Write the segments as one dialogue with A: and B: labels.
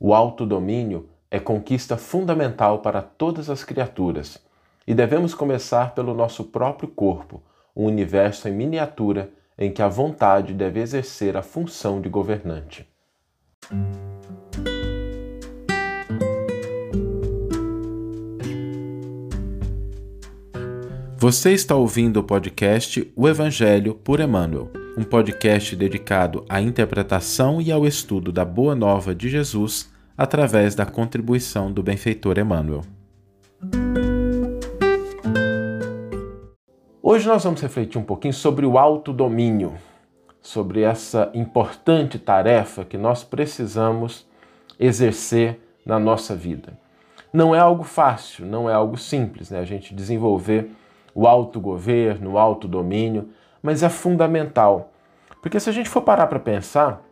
A: O autodomínio é conquista fundamental para todas as criaturas e devemos começar pelo nosso próprio corpo, um universo em miniatura em que a vontade deve exercer a função de governante. Você está ouvindo o podcast O Evangelho por Emmanuel, um podcast dedicado à interpretação e ao estudo da Boa Nova de Jesus através da contribuição do benfeitor Emmanuel. Hoje nós vamos refletir um pouquinho sobre o autodomínio, sobre essa importante tarefa que nós precisamos exercer na nossa vida. Não é algo fácil, não é algo simples, né? A gente desenvolver o autogoverno, o autodomínio, mas é fundamental. Porque se a gente for parar para pensar,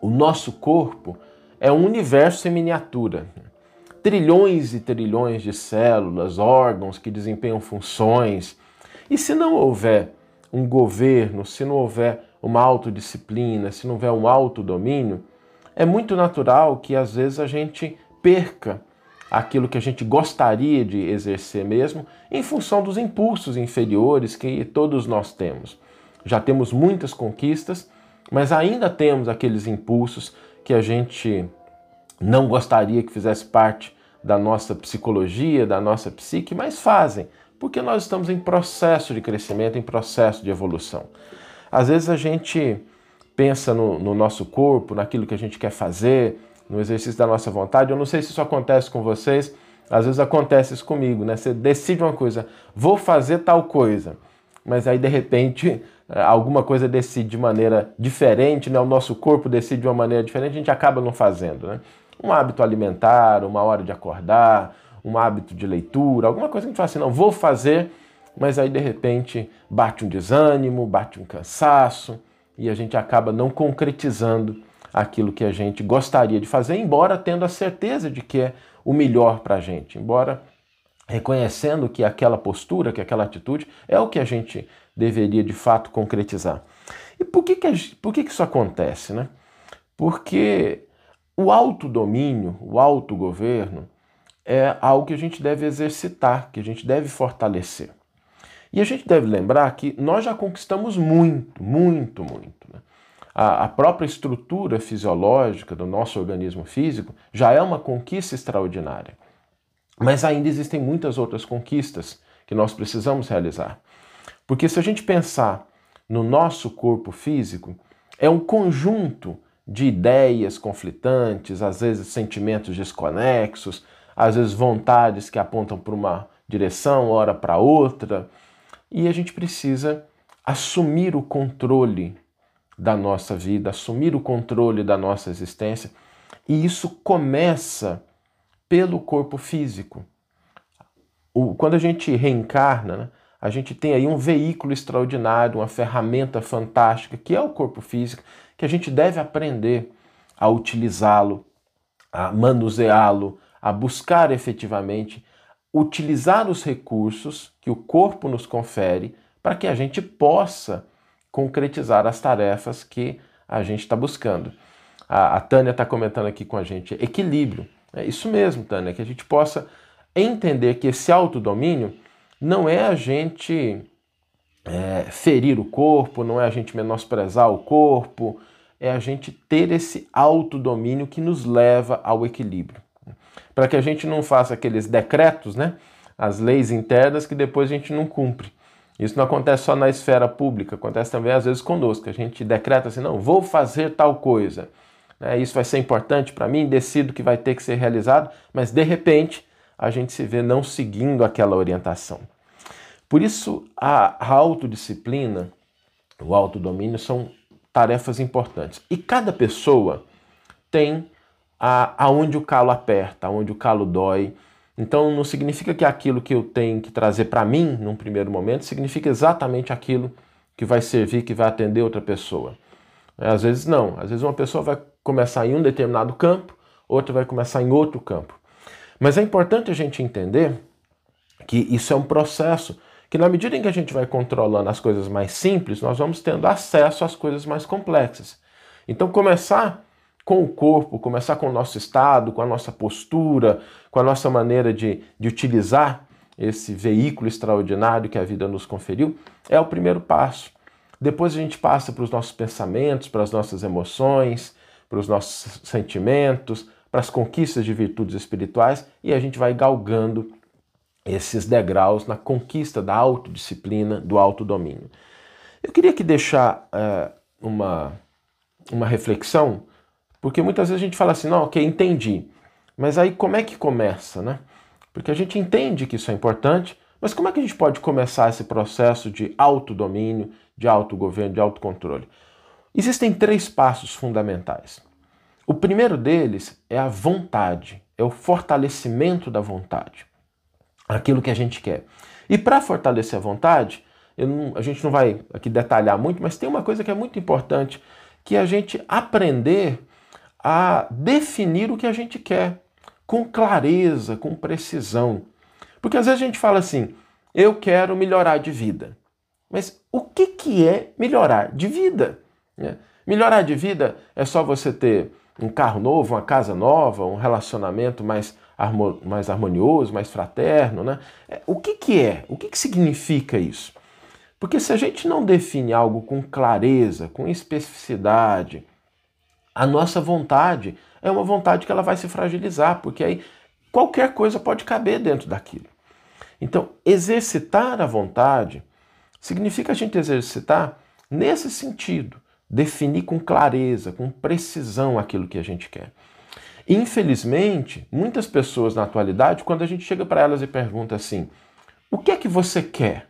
A: o nosso corpo é um universo em miniatura. Trilhões e trilhões de células, órgãos que desempenham funções. E se não houver um governo, se não houver uma autodisciplina, se não houver um autodomínio, é muito natural que às vezes a gente perca aquilo que a gente gostaria de exercer mesmo, em função dos impulsos inferiores que todos nós temos. Já temos muitas conquistas, mas ainda temos aqueles impulsos que a gente não gostaria que fizesse parte da nossa psicologia, da nossa psique, mas fazem, porque nós estamos em processo de crescimento, em processo de evolução. Às vezes a gente pensa no, no nosso corpo, naquilo que a gente quer fazer, no exercício da nossa vontade. Eu não sei se isso acontece com vocês, às vezes acontece isso comigo, né? Você decide uma coisa, vou fazer tal coisa, mas aí de repente eh, alguma coisa decide de maneira diferente, né? O nosso corpo decide de uma maneira diferente, a gente acaba não fazendo, né? Um hábito alimentar, uma hora de acordar, um hábito de leitura, alguma coisa que a gente fala assim, não, vou fazer, mas aí de repente bate um desânimo, bate um cansaço e a gente acaba não concretizando aquilo que a gente gostaria de fazer, embora tendo a certeza de que é o melhor para a gente, embora reconhecendo que aquela postura, que aquela atitude é o que a gente deveria de fato concretizar. E por que, que, por que, que isso acontece? Né? Porque o autodomínio, o autogoverno, é algo que a gente deve exercitar, que a gente deve fortalecer. E a gente deve lembrar que nós já conquistamos muito, muito, muito. Né? A, a própria estrutura fisiológica do nosso organismo físico já é uma conquista extraordinária. Mas ainda existem muitas outras conquistas que nós precisamos realizar. Porque se a gente pensar no nosso corpo físico, é um conjunto de ideias conflitantes, às vezes sentimentos desconexos, às vezes vontades que apontam para uma direção, ora para outra, e a gente precisa assumir o controle da nossa vida, assumir o controle da nossa existência. E isso começa pelo corpo físico. O, quando a gente reencarna, né, a gente tem aí um veículo extraordinário, uma ferramenta fantástica, que é o corpo físico, que a gente deve aprender a utilizá-lo, a manuseá-lo, a buscar efetivamente utilizar os recursos que o corpo nos confere para que a gente possa concretizar as tarefas que a gente está buscando. A, a Tânia está comentando aqui com a gente equilíbrio. É isso mesmo, Tânia, que a gente possa entender que esse autodomínio não é a gente é, ferir o corpo, não é a gente menosprezar o corpo, é a gente ter esse autodomínio que nos leva ao equilíbrio. Para que a gente não faça aqueles decretos, né? As leis internas que depois a gente não cumpre. Isso não acontece só na esfera pública, acontece também às vezes conosco. A gente decreta assim, não, vou fazer tal coisa. Né? Isso vai ser importante para mim, decido que vai ter que ser realizado, mas de repente a gente se vê não seguindo aquela orientação. Por isso, a autodisciplina, o autodomínio são tarefas importantes. E cada pessoa tem a, aonde o calo aperta, aonde o calo dói, então não significa que aquilo que eu tenho que trazer para mim num primeiro momento significa exatamente aquilo que vai servir, que vai atender outra pessoa. É, às vezes não. Às vezes uma pessoa vai começar em um determinado campo, outra vai começar em outro campo. Mas é importante a gente entender que isso é um processo que na medida em que a gente vai controlando as coisas mais simples, nós vamos tendo acesso às coisas mais complexas. Então começar com o corpo, começar com o nosso estado, com a nossa postura, com a nossa maneira de, de utilizar esse veículo extraordinário que a vida nos conferiu, é o primeiro passo. Depois a gente passa para os nossos pensamentos, para as nossas emoções, para os nossos sentimentos, para as conquistas de virtudes espirituais e a gente vai galgando esses degraus na conquista da autodisciplina, do autodomínio. Eu queria aqui deixar é, uma, uma reflexão, porque muitas vezes a gente fala assim, não, ok, entendi. Mas aí como é que começa, né? Porque a gente entende que isso é importante, mas como é que a gente pode começar esse processo de autodomínio, de autogoverno, de autocontrole? Existem três passos fundamentais. O primeiro deles é a vontade, é o fortalecimento da vontade aquilo que a gente quer. E para fortalecer a vontade, não, a gente não vai aqui detalhar muito, mas tem uma coisa que é muito importante, que é a gente aprender a definir o que a gente quer com clareza, com precisão. Porque às vezes a gente fala assim, eu quero melhorar de vida. Mas o que, que é melhorar de vida? Né? Melhorar de vida é só você ter um carro novo, uma casa nova, um relacionamento mais mais harmonioso, mais fraterno, né? É, o que, que é? O que, que significa isso? Porque se a gente não define algo com clareza, com especificidade, a nossa vontade é uma vontade que ela vai se fragilizar, porque aí qualquer coisa pode caber dentro daquilo. Então, exercitar a vontade significa a gente exercitar nesse sentido, definir com clareza, com precisão aquilo que a gente quer. Infelizmente, muitas pessoas na atualidade, quando a gente chega para elas e pergunta assim: o que é que você quer?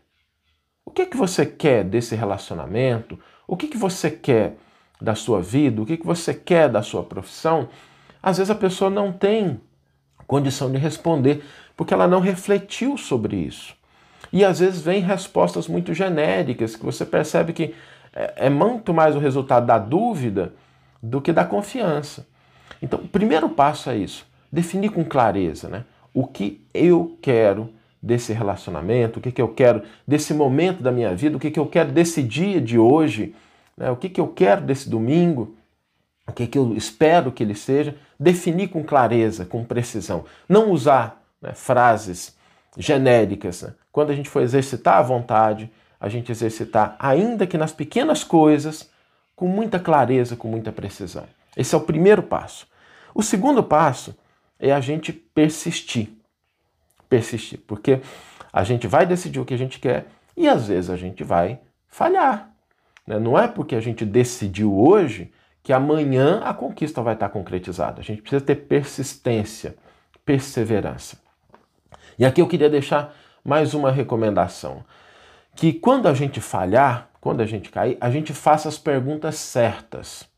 A: O que é que você quer desse relacionamento? O que, é que você quer da sua vida? O que, que você quer da sua profissão? Às vezes a pessoa não tem condição de responder porque ela não refletiu sobre isso. E às vezes vem respostas muito genéricas que você percebe que é, é muito mais o resultado da dúvida do que da confiança. Então, o primeiro passo é isso: definir com clareza né? o que eu quero desse relacionamento, o que, que eu quero desse momento da minha vida, o que, que eu quero desse dia de hoje, né? o que, que eu quero desse domingo, o que, que eu espero que ele seja. Definir com clareza, com precisão. Não usar né, frases genéricas. Né? Quando a gente for exercitar a vontade, a gente exercitar, ainda que nas pequenas coisas, com muita clareza, com muita precisão. Esse é o primeiro passo. O segundo passo é a gente persistir. Persistir, porque a gente vai decidir o que a gente quer e às vezes a gente vai falhar. Né? Não é porque a gente decidiu hoje que amanhã a conquista vai estar concretizada. A gente precisa ter persistência, perseverança. E aqui eu queria deixar mais uma recomendação: que quando a gente falhar, quando a gente cair, a gente faça as perguntas certas.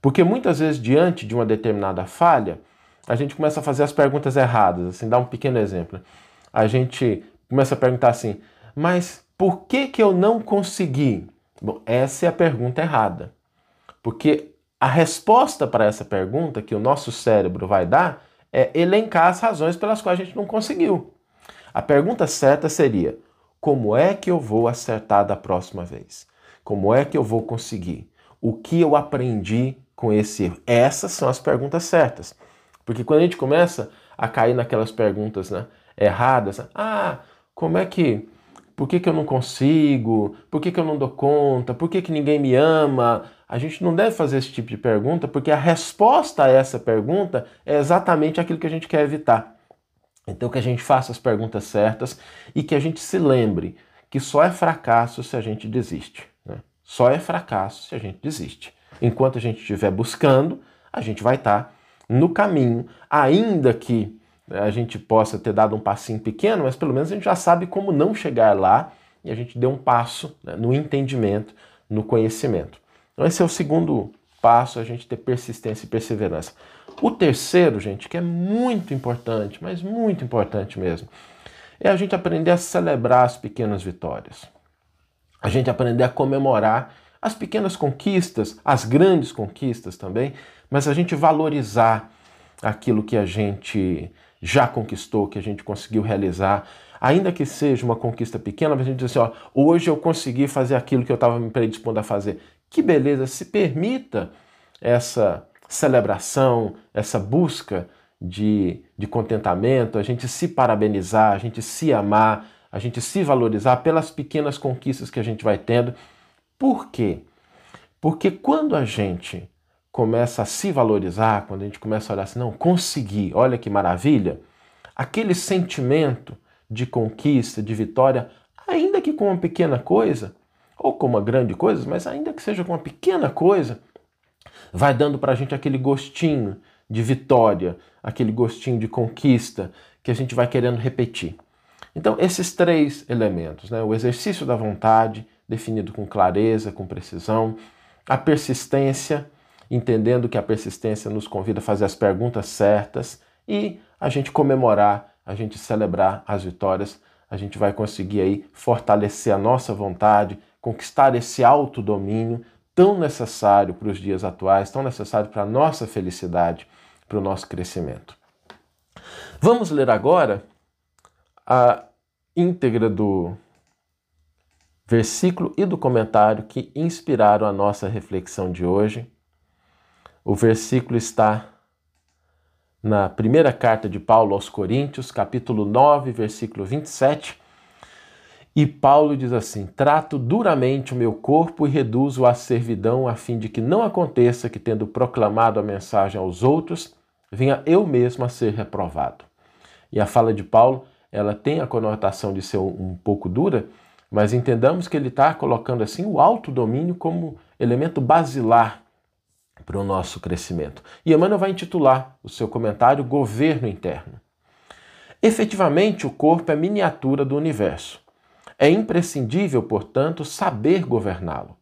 A: Porque muitas vezes, diante de uma determinada falha, a gente começa a fazer as perguntas erradas. Assim, dá um pequeno exemplo. A gente começa a perguntar assim: mas por que, que eu não consegui? Bom, essa é a pergunta errada. Porque a resposta para essa pergunta que o nosso cérebro vai dar é elencar as razões pelas quais a gente não conseguiu. A pergunta certa seria: como é que eu vou acertar da próxima vez? Como é que eu vou conseguir? O que eu aprendi com esse erro? Essas são as perguntas certas. Porque quando a gente começa a cair naquelas perguntas né, erradas, ah, como é que. Por que, que eu não consigo? Por que, que eu não dou conta? Por que, que ninguém me ama? A gente não deve fazer esse tipo de pergunta, porque a resposta a essa pergunta é exatamente aquilo que a gente quer evitar. Então, que a gente faça as perguntas certas e que a gente se lembre que só é fracasso se a gente desiste. Né? Só é fracasso se a gente desiste enquanto a gente estiver buscando, a gente vai estar tá no caminho, ainda que a gente possa ter dado um passinho pequeno, mas pelo menos a gente já sabe como não chegar lá e a gente deu um passo né, no entendimento, no conhecimento. Então, esse é o segundo passo, a gente ter persistência e perseverança. O terceiro, gente, que é muito importante, mas muito importante mesmo, é a gente aprender a celebrar as pequenas vitórias. A gente aprender a comemorar as pequenas conquistas, as grandes conquistas também, mas a gente valorizar aquilo que a gente já conquistou, que a gente conseguiu realizar, ainda que seja uma conquista pequena, mas a gente diz assim, ó, hoje eu consegui fazer aquilo que eu estava me predispondo a fazer. Que beleza, se permita essa celebração, essa busca de, de contentamento, a gente se parabenizar, a gente se amar, a gente se valorizar pelas pequenas conquistas que a gente vai tendo. Por quê? Porque quando a gente começa a se valorizar, quando a gente começa a olhar assim, não, consegui, olha que maravilha, aquele sentimento de conquista, de vitória, ainda que com uma pequena coisa, ou com uma grande coisa, mas ainda que seja com uma pequena coisa, vai dando para a gente aquele gostinho de vitória, aquele gostinho de conquista que a gente vai querendo repetir. Então, esses três elementos, né? o exercício da vontade, definido com clareza, com precisão, a persistência, entendendo que a persistência nos convida a fazer as perguntas certas e a gente comemorar, a gente celebrar as vitórias, a gente vai conseguir aí fortalecer a nossa vontade, conquistar esse autodomínio tão necessário para os dias atuais, tão necessário para a nossa felicidade, para o nosso crescimento. Vamos ler agora a íntegra do versículo e do comentário que inspiraram a nossa reflexão de hoje. O versículo está na primeira carta de Paulo aos Coríntios, capítulo 9, versículo 27. E Paulo diz assim: Trato duramente o meu corpo e reduzo a servidão, a fim de que não aconteça que, tendo proclamado a mensagem aos outros, venha eu mesmo a ser reprovado. E a fala de Paulo, ela tem a conotação de ser um pouco dura, mas entendamos que ele está colocando assim o autodomínio como elemento basilar para o nosso crescimento. E Emmanuel vai intitular o seu comentário Governo Interno. Efetivamente, o corpo é miniatura do universo. É imprescindível, portanto, saber governá-lo.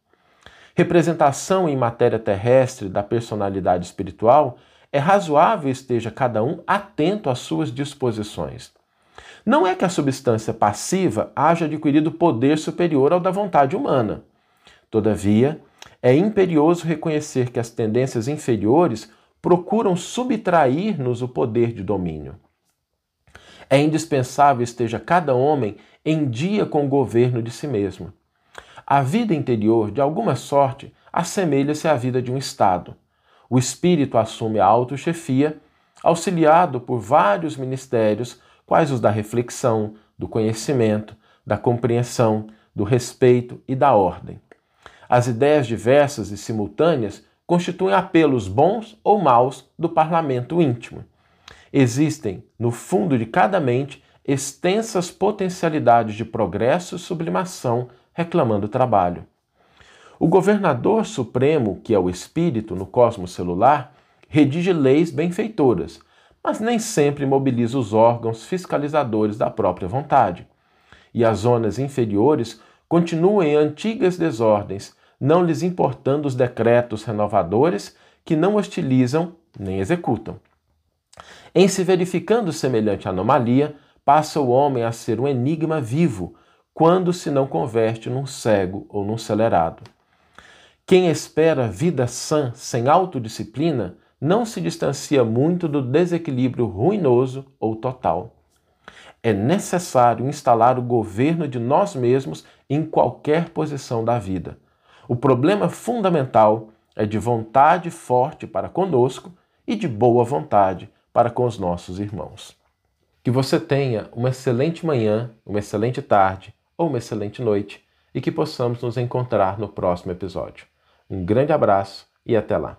A: Representação em matéria terrestre da personalidade espiritual, é razoável esteja cada um atento às suas disposições. Não é que a substância passiva haja adquirido poder superior ao da vontade humana. Todavia, é imperioso reconhecer que as tendências inferiores procuram subtrair-nos o poder de domínio. É indispensável esteja cada homem em dia com o governo de si mesmo. A vida interior, de alguma sorte, assemelha-se à vida de um Estado. O espírito assume a autochefia, auxiliado por vários ministérios quais os da reflexão, do conhecimento, da compreensão, do respeito e da ordem. As ideias diversas e simultâneas constituem apelos bons ou maus do parlamento íntimo. Existem, no fundo de cada mente, extensas potencialidades de progresso e sublimação reclamando trabalho. O governador supremo, que é o espírito no cosmos celular, redige leis benfeitoras, mas nem sempre mobiliza os órgãos fiscalizadores da própria vontade. E as zonas inferiores continuam em antigas desordens, não lhes importando os decretos renovadores que não hostilizam nem executam. Em se verificando semelhante anomalia, passa o homem a ser um enigma vivo, quando se não converte num cego ou num celerado. Quem espera vida sã sem autodisciplina não se distancia muito do desequilíbrio ruinoso ou total. É necessário instalar o governo de nós mesmos em qualquer posição da vida. O problema fundamental é de vontade forte para conosco e de boa vontade para com os nossos irmãos. Que você tenha uma excelente manhã, uma excelente tarde ou uma excelente noite e que possamos nos encontrar no próximo episódio. Um grande abraço e até lá!